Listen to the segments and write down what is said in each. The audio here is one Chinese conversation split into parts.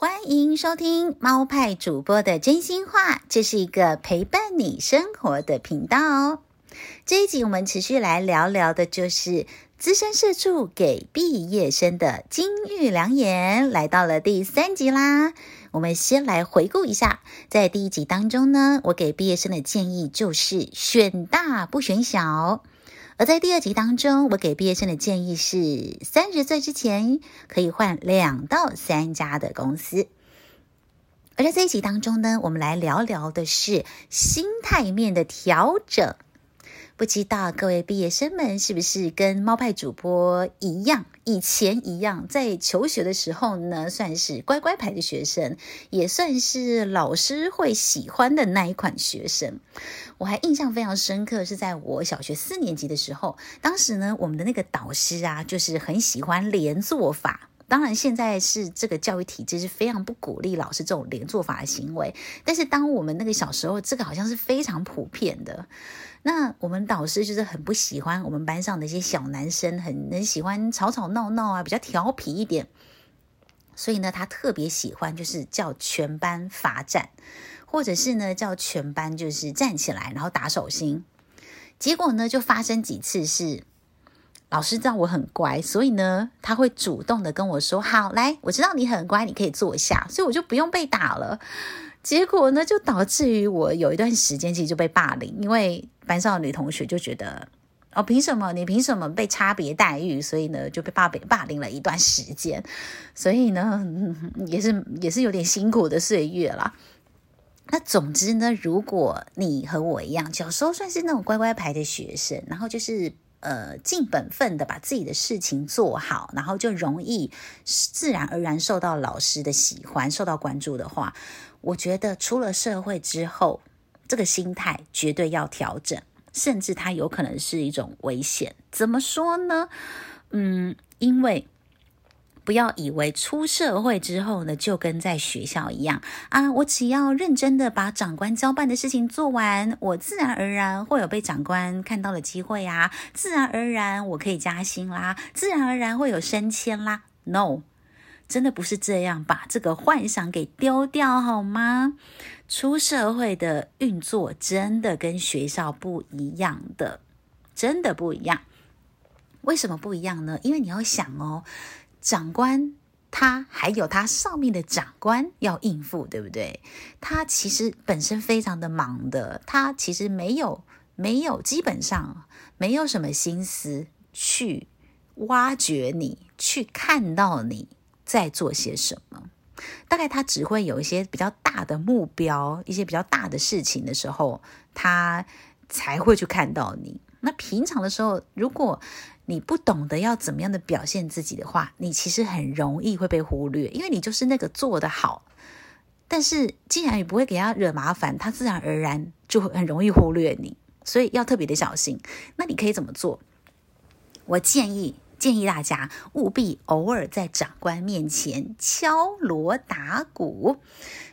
欢迎收听猫派主播的真心话，这是一个陪伴你生活的频道哦。这一集我们持续来聊聊的，就是资深社畜给毕业生的金玉良言，来到了第三集啦。我们先来回顾一下，在第一集当中呢，我给毕业生的建议就是选大不选小。而在第二集当中，我给毕业生的建议是：三十岁之前可以换两到三家的公司。而在这一集当中呢，我们来聊聊的是心态面的调整。不知道各位毕业生们是不是跟猫派主播一样，以前一样，在求学的时候呢，算是乖乖牌的学生，也算是老师会喜欢的那一款学生。我还印象非常深刻，是在我小学四年级的时候，当时呢，我们的那个导师啊，就是很喜欢连坐法。当然，现在是这个教育体制是非常不鼓励老师这种连坐法的行为。但是，当我们那个小时候，这个好像是非常普遍的。那我们导师就是很不喜欢我们班上的一些小男生，很很喜欢吵吵闹闹啊，比较调皮一点。所以呢，他特别喜欢就是叫全班罚站，或者是呢叫全班就是站起来，然后打手心。结果呢，就发生几次是。老师知道我很乖，所以呢，他会主动的跟我说：“好，来，我知道你很乖，你可以坐下。”所以我就不用被打了。结果呢，就导致于我有一段时间其实就被霸凌，因为班上的女同学就觉得：“哦，凭什么？你凭什么被差别待遇？”所以呢，就被霸霸凌了一段时间。所以呢，也是也是有点辛苦的岁月啦。那总之呢，如果你和我一样，小时候算是那种乖乖牌的学生，然后就是。呃，尽本分的把自己的事情做好，然后就容易自然而然受到老师的喜欢，受到关注的话，我觉得出了社会之后，这个心态绝对要调整，甚至它有可能是一种危险。怎么说呢？嗯，因为。不要以为出社会之后呢，就跟在学校一样啊！我只要认真的把长官交办的事情做完，我自然而然会有被长官看到的机会啊，自然而然我可以加薪啦，自然而然会有升迁啦。No，真的不是这样，把这个幻想给丢掉好吗？出社会的运作真的跟学校不一样的，真的不一样。为什么不一样呢？因为你要想哦。长官他还有他上面的长官要应付，对不对？他其实本身非常的忙的，他其实没有没有基本上没有什么心思去挖掘你，去看到你在做些什么。大概他只会有一些比较大的目标，一些比较大的事情的时候，他才会去看到你。那平常的时候，如果你不懂得要怎么样的表现自己的话，你其实很容易会被忽略，因为你就是那个做得好。但是既然你不会给他惹麻烦，他自然而然就会很容易忽略你，所以要特别的小心。那你可以怎么做？我建议。建议大家务必偶尔在长官面前敲锣打鼓。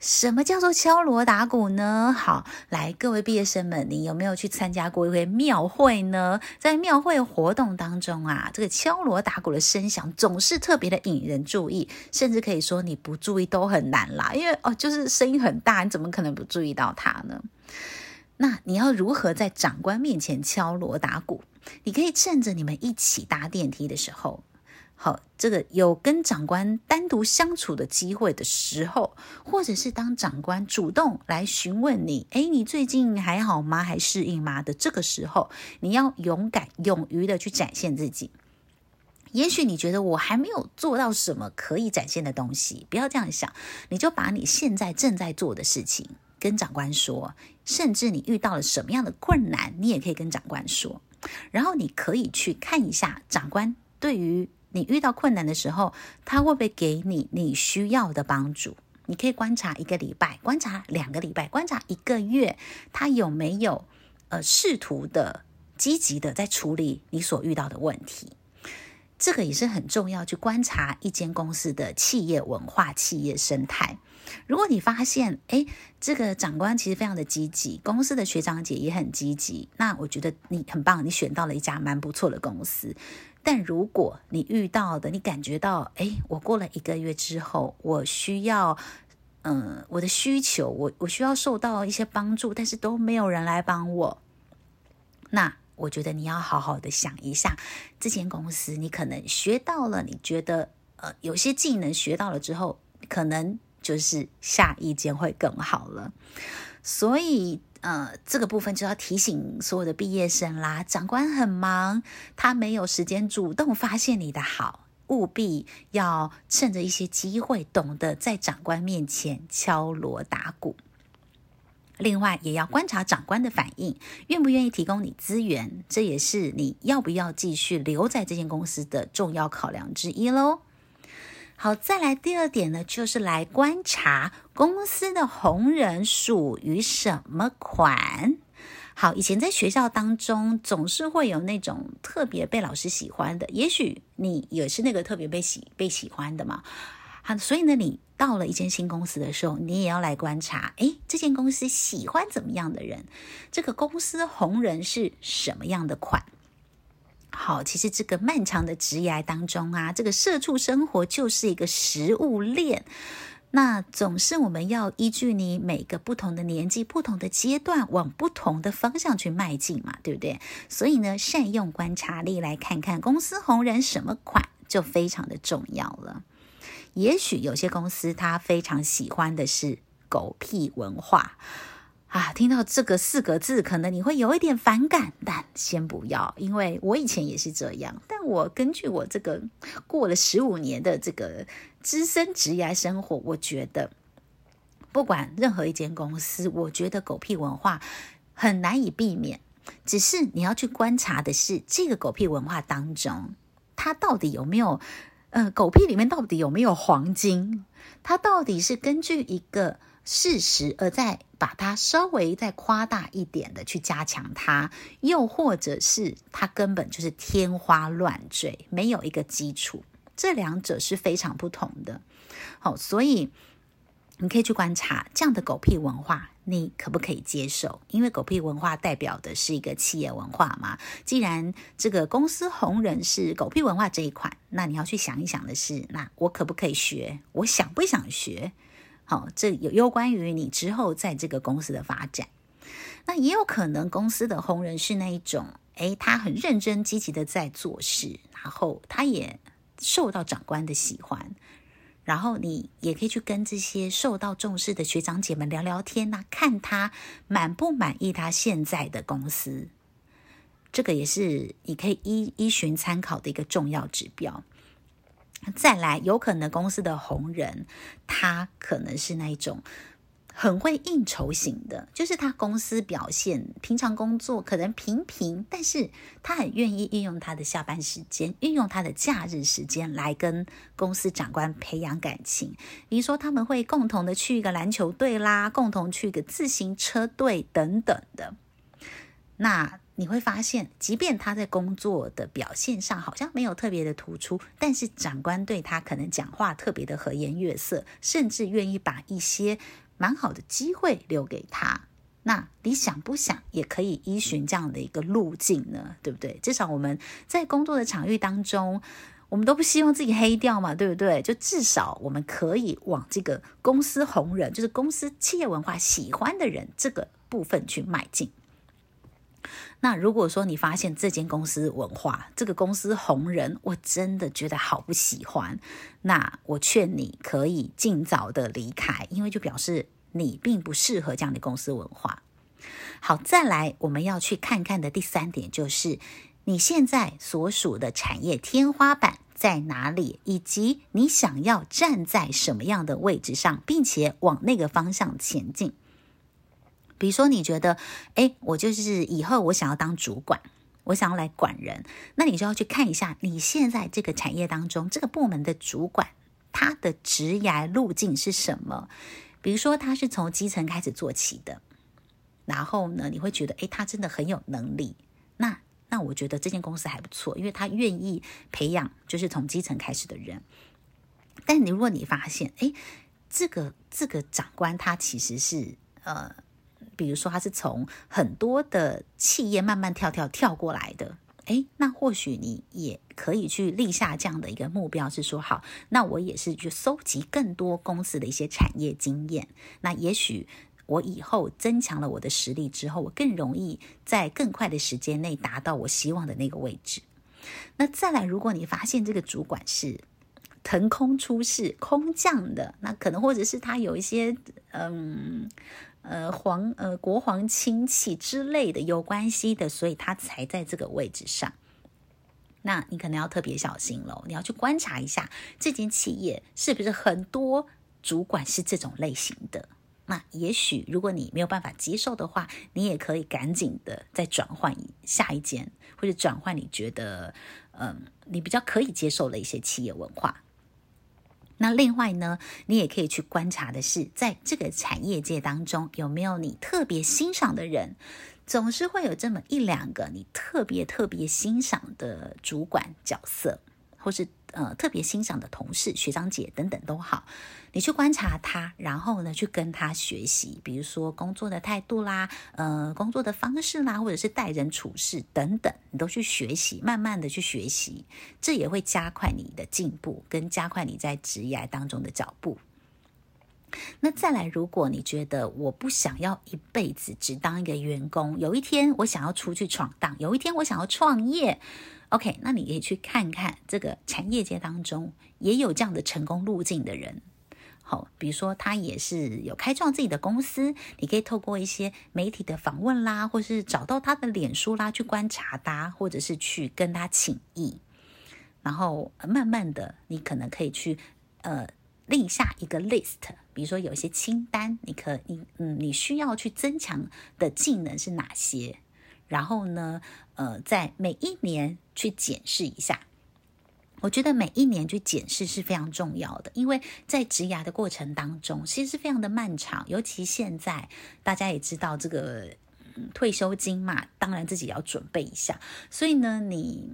什么叫做敲锣打鼓呢？好，来，各位毕业生们，你有没有去参加过一回庙会呢？在庙会活动当中啊，这个敲锣打鼓的声响总是特别的引人注意，甚至可以说你不注意都很难啦。因为哦，就是声音很大，你怎么可能不注意到它呢？那你要如何在长官面前敲锣打鼓？你可以趁着你们一起搭电梯的时候，好，这个有跟长官单独相处的机会的时候，或者是当长官主动来询问你，诶，你最近还好吗？还适应吗？的这个时候，你要勇敢、勇于的去展现自己。也许你觉得我还没有做到什么可以展现的东西，不要这样想，你就把你现在正在做的事情跟长官说，甚至你遇到了什么样的困难，你也可以跟长官说。然后你可以去看一下长官对于你遇到困难的时候，他会不会给你你需要的帮助？你可以观察一个礼拜，观察两个礼拜，观察一个月，他有没有呃试图的积极的在处理你所遇到的问题？这个也是很重要，去观察一间公司的企业文化、企业生态。如果你发现，诶，这个长官其实非常的积极，公司的学长姐也很积极，那我觉得你很棒，你选到了一家蛮不错的公司。但如果你遇到的，你感觉到，哎，我过了一个月之后，我需要，嗯、我的需求，我我需要受到一些帮助，但是都没有人来帮我，那我觉得你要好好的想一下，这间公司你可能学到了，你觉得，呃，有些技能学到了之后，可能就是下一间会更好了，所以。呃，这个部分就要提醒所有的毕业生啦。长官很忙，他没有时间主动发现你的好，务必要趁着一些机会，懂得在长官面前敲锣打鼓。另外，也要观察长官的反应，愿不愿意提供你资源，这也是你要不要继续留在这间公司的重要考量之一喽。好，再来第二点呢，就是来观察公司的红人属于什么款。好，以前在学校当中总是会有那种特别被老师喜欢的，也许你也是那个特别被喜被喜欢的嘛。好，所以呢，你到了一间新公司的时候，你也要来观察，诶，这间公司喜欢怎么样的人？这个公司红人是什么样的款？好，其实这个漫长的职涯当中啊，这个社畜生活就是一个食物链。那总是我们要依据你每个不同的年纪、不同的阶段，往不同的方向去迈进嘛，对不对？所以呢，善用观察力来看看公司红人什么款，就非常的重要了。也许有些公司他非常喜欢的是狗屁文化。啊，听到这个四个字，可能你会有一点反感，但先不要，因为我以前也是这样。但我根据我这个过了十五年的这个资深职业生活，我觉得不管任何一间公司，我觉得狗屁文化很难以避免。只是你要去观察的是，这个狗屁文化当中，它到底有没有，呃，狗屁里面到底有没有黄金？它到底是根据一个。事实，而再把它稍微再夸大一点的去加强它，又或者是它根本就是天花乱坠，没有一个基础，这两者是非常不同的。好，所以你可以去观察这样的狗屁文化，你可不可以接受？因为狗屁文化代表的是一个企业文化嘛。既然这个公司红人是狗屁文化这一款，那你要去想一想的是，那我可不可以学？我想不想学？好，这有攸关于你之后在这个公司的发展。那也有可能公司的红人是那一种，诶，他很认真积极的在做事，然后他也受到长官的喜欢，然后你也可以去跟这些受到重视的学长姐们聊聊天呐，看他满不满意他现在的公司。这个也是你可以依依循参考的一个重要指标。再来，有可能公司的红人，他可能是那一种很会应酬型的，就是他公司表现，平常工作可能平平，但是他很愿意运用他的下班时间，运用他的假日时间来跟公司长官培养感情。比如说，他们会共同的去一个篮球队啦，共同去一个自行车队等等的。那你会发现，即便他在工作的表现上好像没有特别的突出，但是长官对他可能讲话特别的和颜悦色，甚至愿意把一些蛮好的机会留给他。那你想不想也可以依循这样的一个路径呢？对不对？至少我们在工作的场域当中，我们都不希望自己黑掉嘛，对不对？就至少我们可以往这个公司红人，就是公司企业文化喜欢的人这个部分去迈进。那如果说你发现这间公司文化，这个公司红人，我真的觉得好不喜欢，那我劝你可以尽早的离开，因为就表示你并不适合这样的公司文化。好，再来我们要去看看的第三点就是你现在所属的产业天花板在哪里，以及你想要站在什么样的位置上，并且往那个方向前进。比如说，你觉得，哎，我就是以后我想要当主管，我想要来管人，那你就要去看一下你现在这个产业当中这个部门的主管，他的职涯路径是什么？比如说，他是从基层开始做起的，然后呢，你会觉得，哎，他真的很有能力，那那我觉得这间公司还不错，因为他愿意培养就是从基层开始的人。但你如果你发现，哎，这个这个长官他其实是呃。比如说，他是从很多的企业慢慢跳跳跳过来的，诶，那或许你也可以去立下这样的一个目标，是说好，那我也是去搜集更多公司的一些产业经验。那也许我以后增强了我的实力之后，我更容易在更快的时间内达到我希望的那个位置。那再来，如果你发现这个主管是腾空出世、空降的，那可能或者是他有一些嗯。呃，皇呃，国皇亲戚之类的有关系的，所以他才在这个位置上。那你可能要特别小心喽，你要去观察一下这间企业是不是很多主管是这种类型的。那也许如果你没有办法接受的话，你也可以赶紧的再转换下一间，或者转换你觉得嗯、你比较可以接受的一些企业文化。那另外呢，你也可以去观察的是，在这个产业界当中，有没有你特别欣赏的人？总是会有这么一两个你特别特别欣赏的主管角色，或是。呃，特别欣赏的同事、学长姐等等都好，你去观察他，然后呢，去跟他学习，比如说工作的态度啦，呃，工作的方式啦，或者是待人处事等等，你都去学习，慢慢的去学习，这也会加快你的进步，跟加快你在职业当中的脚步。那再来，如果你觉得我不想要一辈子只当一个员工，有一天我想要出去闯荡，有一天我想要创业。OK，那你可以去看看这个产业界当中也有这样的成功路径的人。好，比如说他也是有开创自己的公司，你可以透过一些媒体的访问啦，或是找到他的脸书啦，去观察他，或者是去跟他请益，然后慢慢的，你可能可以去呃立下一个 list，比如说有些清单，你可你嗯，你需要去增强的技能是哪些？然后呢，呃，在每一年去检视一下，我觉得每一年去检视是非常重要的，因为在植牙的过程当中，其实是非常的漫长。尤其现在大家也知道这个、嗯、退休金嘛，当然自己要准备一下。所以呢，你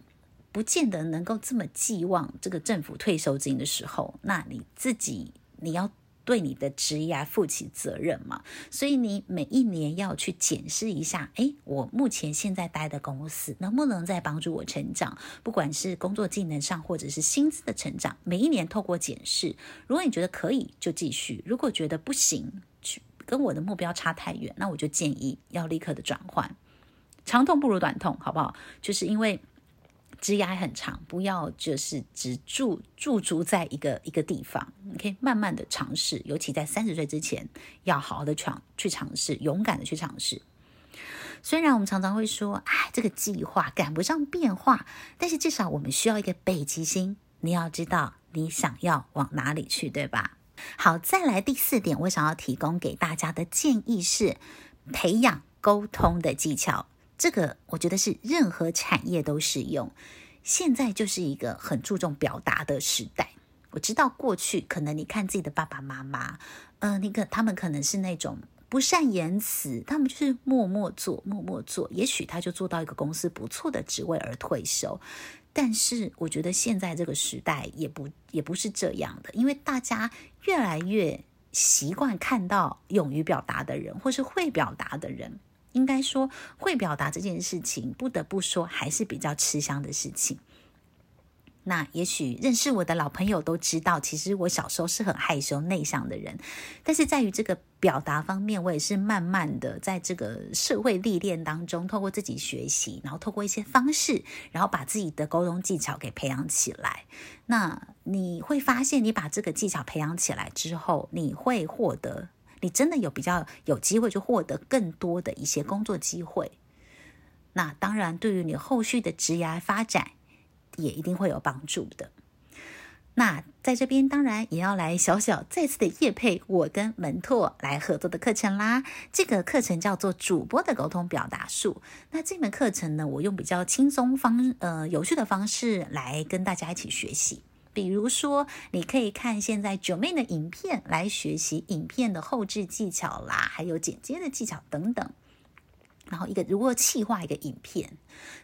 不见得能够这么寄望这个政府退休金的时候，那你自己你要。对你的职业负起责任嘛，所以你每一年要去检视一下，诶，我目前现在待的公司能不能再帮助我成长？不管是工作技能上，或者是薪资的成长，每一年透过检视，如果你觉得可以，就继续；如果觉得不行，去跟我的目标差太远，那我就建议要立刻的转换。长痛不如短痛，好不好？就是因为。职涯很长，不要就是只驻驻足在一个一个地方，你可以慢慢的尝试，尤其在三十岁之前，要好好的闯去尝试，勇敢的去尝试。虽然我们常常会说，哎，这个计划赶不上变化，但是至少我们需要一个北极星，你要知道你想要往哪里去，对吧？好，再来第四点，我想要提供给大家的建议是，培养沟通的技巧。这个我觉得是任何产业都适用。现在就是一个很注重表达的时代。我知道过去可能你看自己的爸爸妈妈，呃，那个他们可能是那种不善言辞，他们就是默默做，默默做。也许他就做到一个公司不错的职位而退休。但是我觉得现在这个时代也不也不是这样的，因为大家越来越习惯看到勇于表达的人，或是会表达的人。应该说，会表达这件事情，不得不说还是比较吃香的事情。那也许认识我的老朋友都知道，其实我小时候是很害羞内向的人，但是在于这个表达方面，我也是慢慢的在这个社会历练当中，透过自己学习，然后透过一些方式，然后把自己的沟通技巧给培养起来。那你会发现，你把这个技巧培养起来之后，你会获得。你真的有比较有机会去获得更多的一些工作机会，那当然对于你后续的职业发展也一定会有帮助的。那在这边当然也要来小小再次的业配我跟门拓来合作的课程啦。这个课程叫做主播的沟通表达术。那这门课程呢，我用比较轻松方呃有趣的方式来跟大家一起学习。比如说，你可以看现在九妹的影片来学习影片的后置技巧啦，还有剪接的技巧等等。然后一个如何企划一个影片，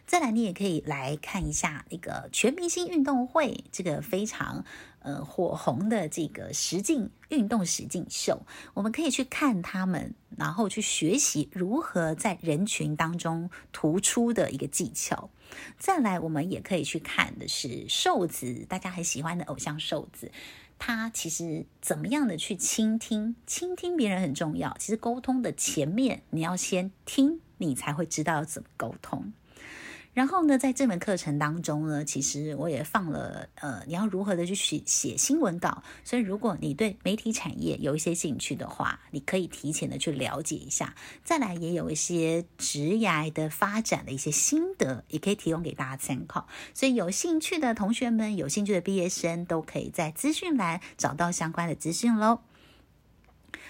再来你也可以来看一下那个全明星运动会这个非常呃火红的这个实境运动实境秀，我们可以去看他们，然后去学习如何在人群当中突出的一个技巧。再来，我们也可以去看的是瘦子，大家很喜欢的偶像瘦子。他其实怎么样的去倾听？倾听别人很重要。其实沟通的前面，你要先听，你才会知道怎么沟通。然后呢，在这门课程当中呢，其实我也放了，呃，你要如何的去写写新闻稿。所以，如果你对媒体产业有一些兴趣的话，你可以提前的去了解一下。再来，也有一些职涯的发展的一些心得，也可以提供给大家参考。所以，有兴趣的同学们，有兴趣的毕业生，都可以在资讯栏找到相关的资讯喽。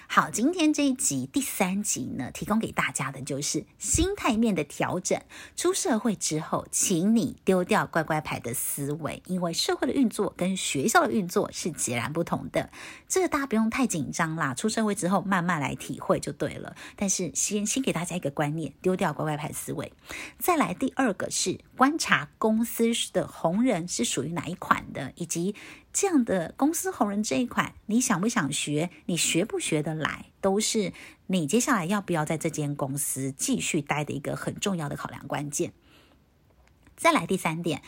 好，今天这一集第三集呢，提供给大家的就是心态面的调整。出社会之后，请你丢掉乖乖牌的思维，因为社会的运作跟学校的运作是截然不同的。这个大家不用太紧张啦，出社会之后慢慢来体会就对了。但是先先给大家一个观念，丢掉乖乖牌思维。再来第二个是观察公司的红人是属于哪一款的，以及。这样的公司红人这一款，你想不想学？你学不学得来，都是你接下来要不要在这间公司继续待的一个很重要的考量关键。再来第三点，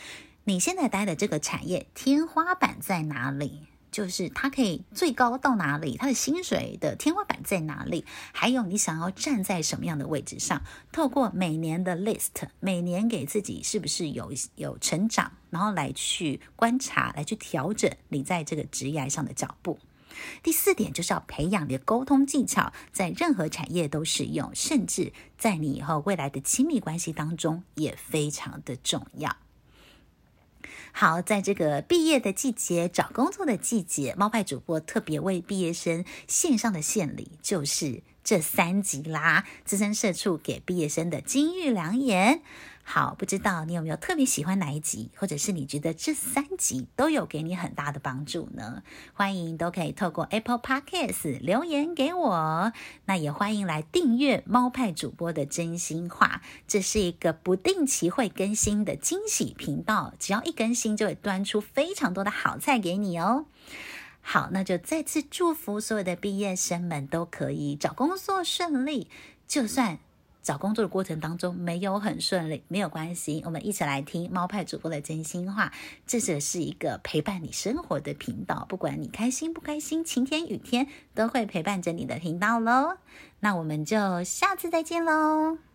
你现在待的这个产业天花板在哪里？就是他可以最高到哪里？他的薪水的天花板在哪里？还有你想要站在什么样的位置上？透过每年的 list，每年给自己是不是有有成长，然后来去观察，来去调整你在这个职业上的脚步。第四点就是要培养你的沟通技巧，在任何产业都适用，甚至在你以后未来的亲密关系当中也非常的重要。好，在这个毕业的季节，找工作的季节，猫派主播特别为毕业生献上的献礼就是这三集啦。资深社畜给毕业生的金玉良言。好，不知道你有没有特别喜欢哪一集，或者是你觉得这三集都有给你很大的帮助呢？欢迎都可以透过 Apple Podcast 留言给我。那也欢迎来订阅猫派主播的真心话，这是一个不定期会更新的惊喜频道，只要一更新就会端出非常多的好菜给你哦。好，那就再次祝福所有的毕业生们都可以找工作顺利，就算。找工作的过程当中没有很顺利，没有关系，我们一起来听猫派主播的真心话。这只是一个陪伴你生活的频道，不管你开心不开心，晴天雨天都会陪伴着你的频道喽。那我们就下次再见喽。